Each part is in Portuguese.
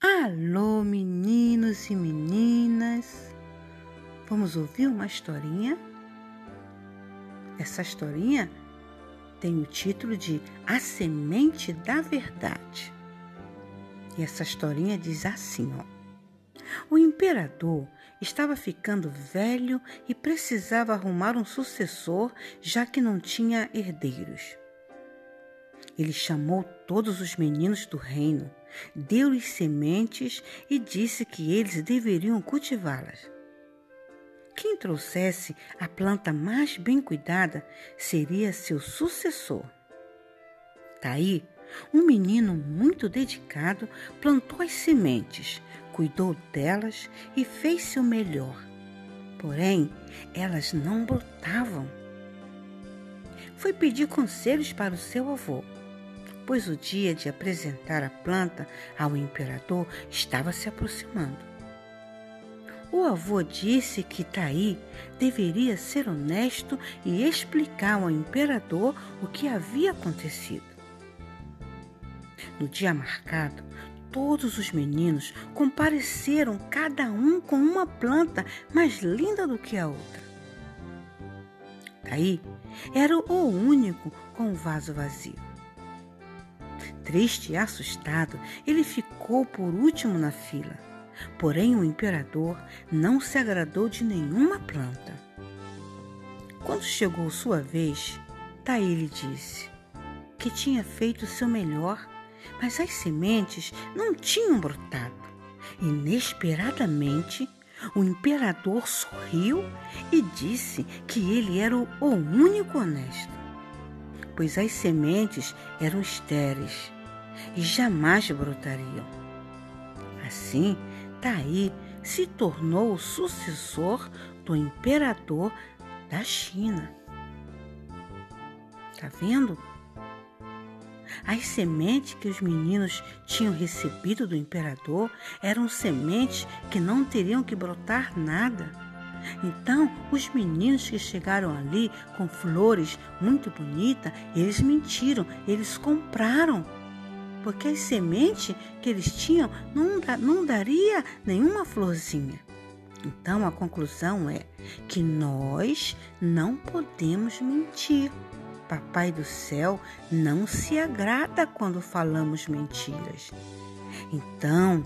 Alô, meninos e meninas! Vamos ouvir uma historinha? Essa historinha tem o título de A Semente da Verdade. E essa historinha diz assim, ó. O imperador estava ficando velho e precisava arrumar um sucessor, já que não tinha herdeiros. Ele chamou todos os meninos do reino, deu-lhes sementes e disse que eles deveriam cultivá-las. Quem trouxesse a planta mais bem cuidada seria seu sucessor. Daí, um menino muito dedicado plantou as sementes, cuidou delas e fez seu melhor. Porém, elas não brotavam. Foi pedir conselhos para o seu avô pois o dia de apresentar a planta ao imperador estava se aproximando. O avô disse que Taí deveria ser honesto e explicar ao imperador o que havia acontecido. No dia marcado, todos os meninos compareceram, cada um com uma planta mais linda do que a outra. Taí era o único com o vaso vazio. Triste e assustado, ele ficou por último na fila. Porém, o imperador não se agradou de nenhuma planta. Quando chegou sua vez, Taí lhe disse que tinha feito seu melhor, mas as sementes não tinham brotado. Inesperadamente, o imperador sorriu e disse que ele era o único honesto, pois as sementes eram estéreis jamais brotariam. Assim, Taí se tornou o sucessor do imperador da China. Tá vendo? As sementes que os meninos tinham recebido do imperador eram sementes que não teriam que brotar nada. Então, os meninos que chegaram ali com flores muito bonitas, eles mentiram, eles compraram porque as sementes que eles tinham não, não daria nenhuma florzinha. Então a conclusão é que nós não podemos mentir. Papai do céu não se agrada quando falamos mentiras. Então,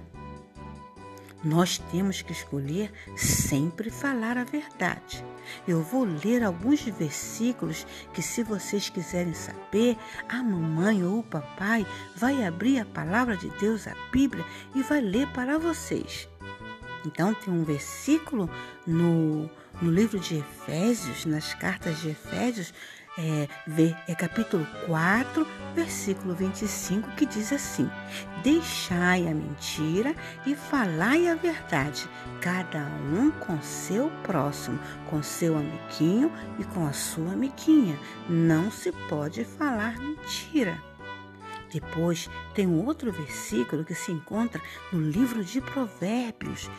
nós temos que escolher sempre falar a verdade. Eu vou ler alguns versículos que, se vocês quiserem saber, a mamãe ou o papai vai abrir a palavra de Deus, a Bíblia, e vai ler para vocês. Então, tem um versículo no, no livro de Efésios, nas cartas de Efésios, é, é capítulo 4, versículo 25, que diz assim: Deixai a mentira e falai a verdade, cada um com seu próximo, com seu amiguinho e com a sua amiguinha. Não se pode falar mentira. Depois tem um outro versículo que se encontra no livro de Provérbios,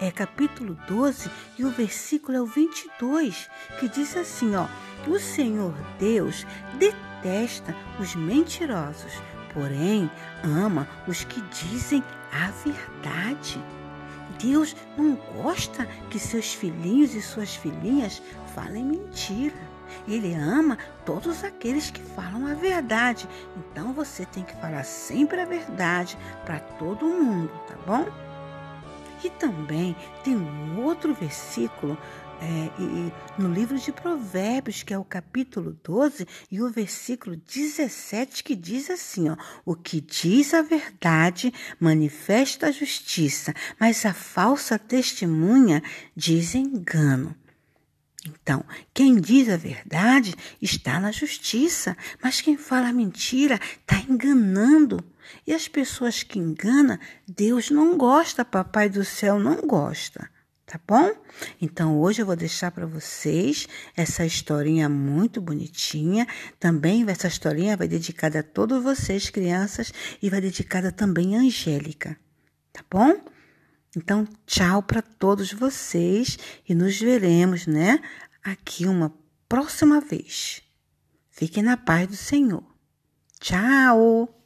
é capítulo 12 e o versículo é o 22, que diz assim, ó: O Senhor Deus detesta os mentirosos, porém ama os que dizem a verdade. Deus não gosta que seus filhinhos e suas filhinhas falem mentira. Ele ama todos aqueles que falam a verdade. Então você tem que falar sempre a verdade para todo mundo, tá bom? E também tem um outro versículo é, e, no livro de Provérbios, que é o capítulo 12 e o versículo 17, que diz assim: ó, O que diz a verdade manifesta a justiça, mas a falsa testemunha diz engano. Então, quem diz a verdade está na justiça, mas quem fala mentira está enganando. E as pessoas que enganam, Deus não gosta, Papai do céu não gosta. Tá bom? Então hoje eu vou deixar para vocês essa historinha muito bonitinha. Também essa historinha vai dedicada a todos vocês, crianças, e vai dedicada também a Angélica. Tá bom? Então, tchau para todos vocês e nos veremos, né? Aqui uma próxima vez. Fiquem na paz do Senhor. Tchau!